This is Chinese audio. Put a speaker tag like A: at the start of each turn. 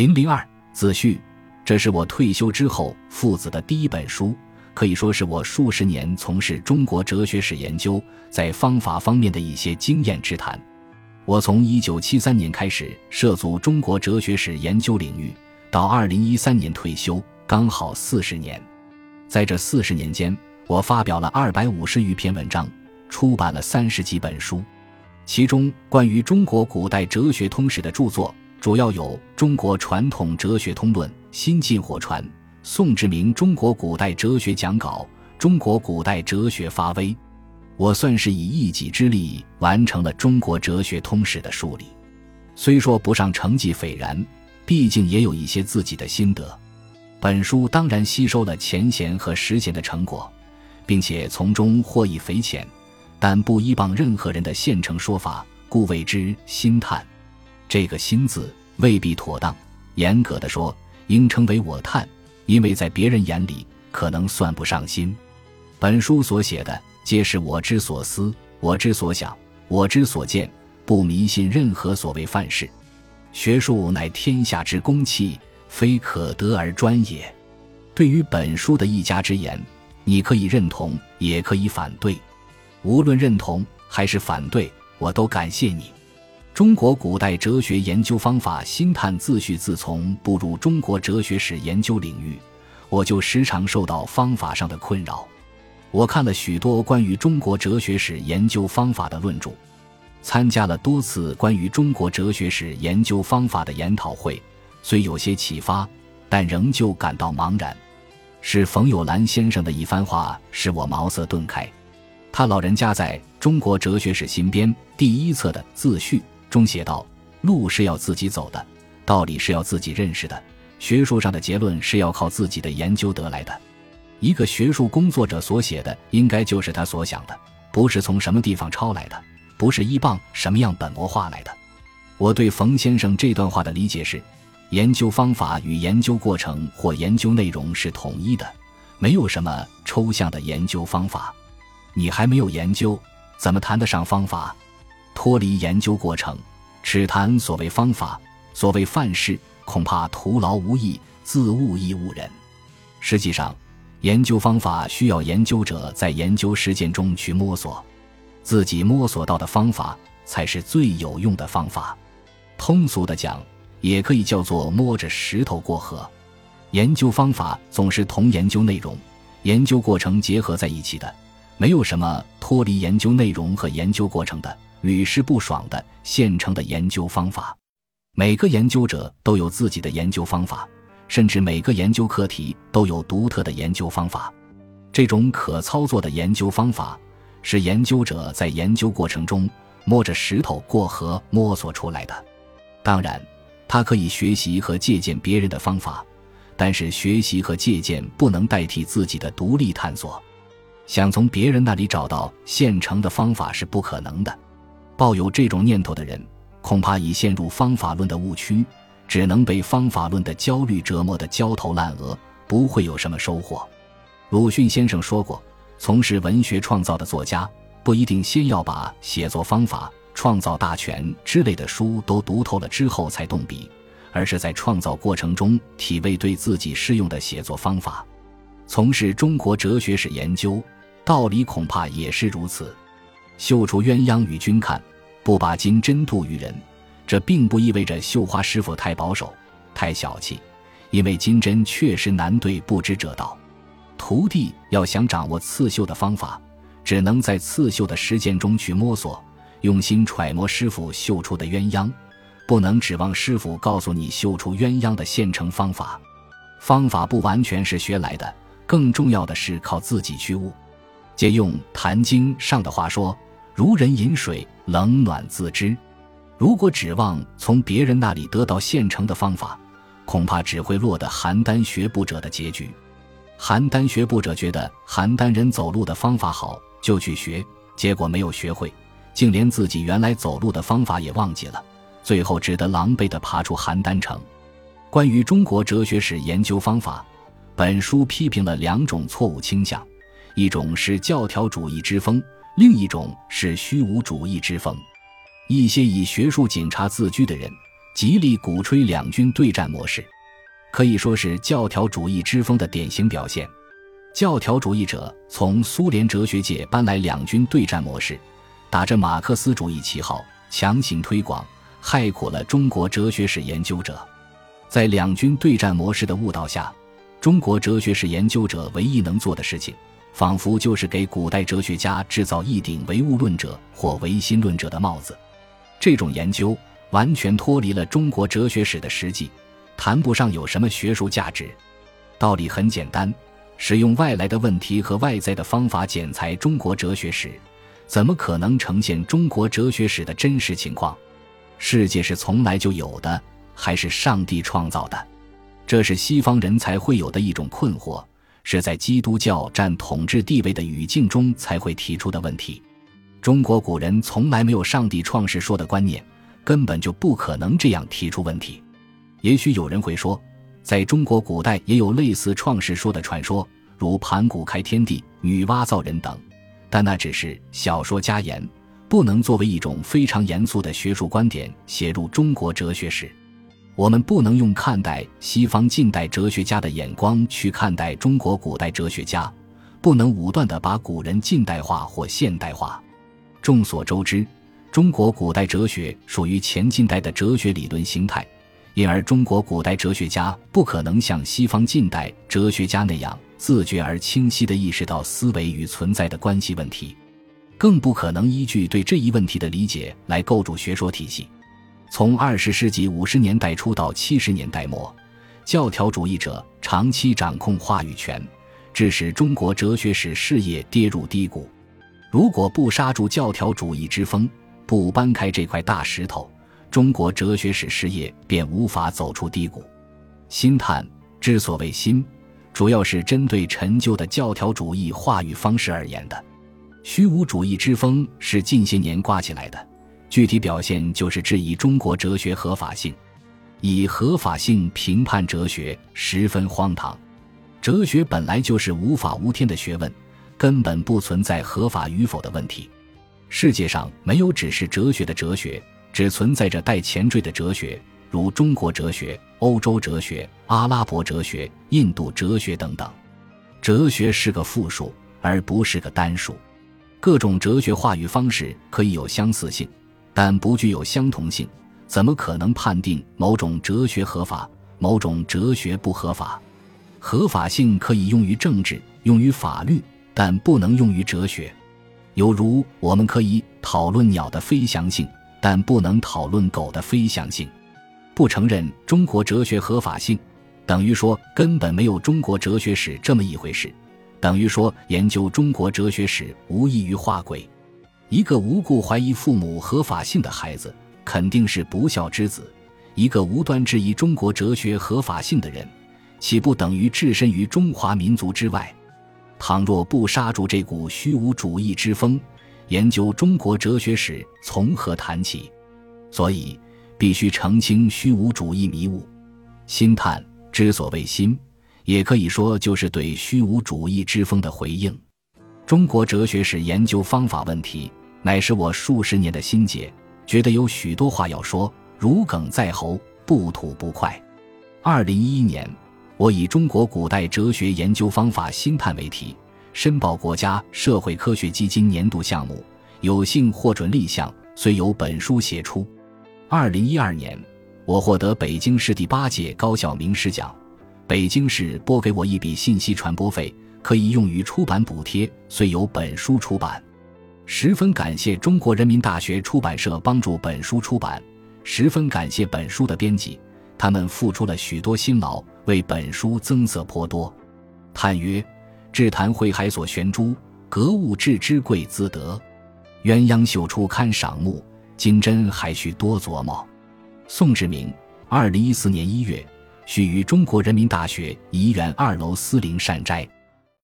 A: 零零二自序，这是我退休之后父子的第一本书，可以说是我数十年从事中国哲学史研究在方法方面的一些经验之谈。我从一九七三年开始涉足中国哲学史研究领域，到二零一三年退休，刚好四十年。在这四十年间，我发表了二百五十余篇文章，出版了三十几本书，其中关于中国古代哲学通史的著作。主要有《中国传统哲学通论》《新晋火传》《宋志明中国古代哲学讲稿》《中国古代哲学发微》，我算是以一己之力完成了中国哲学通史的梳理。虽说不上成绩斐然，毕竟也有一些自己的心得。本书当然吸收了前贤和实贤的成果，并且从中获益匪浅，但不依傍任何人的现成说法，故谓之心叹。这个“心”字未必妥当，严格的说，应称为我叹，因为在别人眼里可能算不上心。本书所写的皆是我之所思，我之所想，我之所见，不迷信任何所谓范式。学术乃天下之公器，非可得而专也。对于本书的一家之言，你可以认同，也可以反对。无论认同还是反对，我都感谢你。中国古代哲学研究方法心探自序。自从步入中国哲学史研究领域，我就时常受到方法上的困扰。我看了许多关于中国哲学史研究方法的论著，参加了多次关于中国哲学史研究方法的研讨会，虽有些启发，但仍旧感到茫然。是冯友兰先生的一番话使我茅塞顿开。他老人家在中国哲学史新编第一册的自序。中写道：“路是要自己走的，道理是要自己认识的，学术上的结论是要靠自己的研究得来的。一个学术工作者所写的，应该就是他所想的，不是从什么地方抄来的，不是依傍什么样本模画来的。”我对冯先生这段话的理解是：研究方法与研究过程或研究内容是统一的，没有什么抽象的研究方法。你还没有研究，怎么谈得上方法？脱离研究过程，只谈所谓方法、所谓范式，恐怕徒劳无益，自误亦误人。实际上，研究方法需要研究者在研究实践中去摸索，自己摸索到的方法才是最有用的方法。通俗的讲，也可以叫做摸着石头过河。研究方法总是同研究内容、研究过程结合在一起的，没有什么脱离研究内容和研究过程的。屡试不爽的现成的研究方法，每个研究者都有自己的研究方法，甚至每个研究课题都有独特的研究方法。这种可操作的研究方法，是研究者在研究过程中摸着石头过河摸索出来的。当然，他可以学习和借鉴别人的方法，但是学习和借鉴不能代替自己的独立探索。想从别人那里找到现成的方法是不可能的。抱有这种念头的人，恐怕已陷入方法论的误区，只能被方法论的焦虑折磨得焦头烂额，不会有什么收获。鲁迅先生说过：“从事文学创造的作家，不一定先要把写作方法、创造大全之类的书都读透了之后才动笔，而是在创造过程中体味对自己适用的写作方法。从事中国哲学史研究，道理恐怕也是如此。绣出鸳鸯与君看。”不把金针渡于人，这并不意味着绣花师傅太保守、太小气，因为金针确实难对不知者道。徒弟要想掌握刺绣的方法，只能在刺绣的实践中去摸索，用心揣摩师傅绣出的鸳鸯，不能指望师傅告诉你绣出鸳鸯的现成方法。方法不完全是学来的，更重要的是靠自己去悟。借用《坛经》上的话说。如人饮水，冷暖自知。如果指望从别人那里得到现成的方法，恐怕只会落得邯郸学步者的结局。邯郸学步者觉得邯郸人走路的方法好，就去学，结果没有学会，竟连自己原来走路的方法也忘记了，最后只得狼狈地爬出邯郸城。关于中国哲学史研究方法，本书批评了两种错误倾向，一种是教条主义之风。另一种是虚无主义之风，一些以学术警察自居的人，极力鼓吹两军对战模式，可以说是教条主义之风的典型表现。教条主义者从苏联哲学界搬来两军对战模式，打着马克思主义旗号强行推广，害苦了中国哲学史研究者。在两军对战模式的误导下，中国哲学史研究者唯一能做的事情，仿佛就是给古代哲学家制造一顶唯物论者或唯心论者的帽子。这种研究完全脱离了中国哲学史的实际，谈不上有什么学术价值。道理很简单。使用外来的问题和外在的方法剪裁中国哲学史，怎么可能呈现中国哲学史的真实情况？世界是从来就有的，还是上帝创造的？这是西方人才会有的一种困惑，是在基督教占统治地位的语境中才会提出的问题。中国古人从来没有上帝创世说的观念，根本就不可能这样提出问题。也许有人会说。在中国古代也有类似创世说的传说，如盘古开天地、女娲造人等，但那只是小说家言，不能作为一种非常严肃的学术观点写入中国哲学史。我们不能用看待西方近代哲学家的眼光去看待中国古代哲学家，不能武断地把古人近代化或现代化。众所周知，中国古代哲学属于前近代的哲学理论形态。因而，中国古代哲学家不可能像西方近代哲学家那样自觉而清晰地意识到思维与存在的关系问题，更不可能依据对这一问题的理解来构筑学说体系。从二十世纪五十年代初到七十年代末，教条主义者长期掌控话语权，致使中国哲学史事业跌入低谷。如果不刹住教条主义之风，不搬开这块大石头，中国哲学史事业便无法走出低谷。心探之所谓心，主要是针对陈旧的教条主义话语方式而言的。虚无主义之风是近些年刮起来的，具体表现就是质疑中国哲学合法性，以合法性评判哲学十分荒唐。哲学本来就是无法无天的学问，根本不存在合法与否的问题。世界上没有只是哲学的哲学。只存在着带前缀的哲学，如中国哲学、欧洲哲学、阿拉伯哲学、印度哲学等等。哲学是个复数，而不是个单数。各种哲学话语方式可以有相似性，但不具有相同性。怎么可能判定某种哲学合法，某种哲学不合法？合法性可以用于政治，用于法律，但不能用于哲学。犹如我们可以讨论鸟的飞翔性。但不能讨论狗的飞翔性，不承认中国哲学合法性，等于说根本没有中国哲学史这么一回事，等于说研究中国哲学史无异于画鬼。一个无故怀疑父母合法性的孩子，肯定是不孝之子；一个无端质疑中国哲学合法性的人，岂不等于置身于中华民族之外？倘若不刹住这股虚无主义之风，研究中国哲学史从何谈起？所以必须澄清虚无主义迷雾。心探之所谓心，也可以说就是对虚无主义之风的回应。中国哲学史研究方法问题，乃是我数十年的心结，觉得有许多话要说，如鲠在喉，不吐不快。二零一一年，我以中国古代哲学研究方法心探为题。申报国家社会科学基金年度项目，有幸获准立项，遂由本书写出。二零一二年，我获得北京市第八届高校名师奖，北京市拨给我一笔信息传播费，可以用于出版补贴，遂由本书出版。十分感谢中国人民大学出版社帮助本书出版，十分感谢本书的编辑，他们付出了许多辛劳，为本书增色颇多。叹曰。至谈会海所悬珠，格物致知贵自得。鸳鸯绣出堪赏目，金针还需多琢磨。宋志明，二零一四年一月，许于中国人民大学颐园二楼思陵善斋。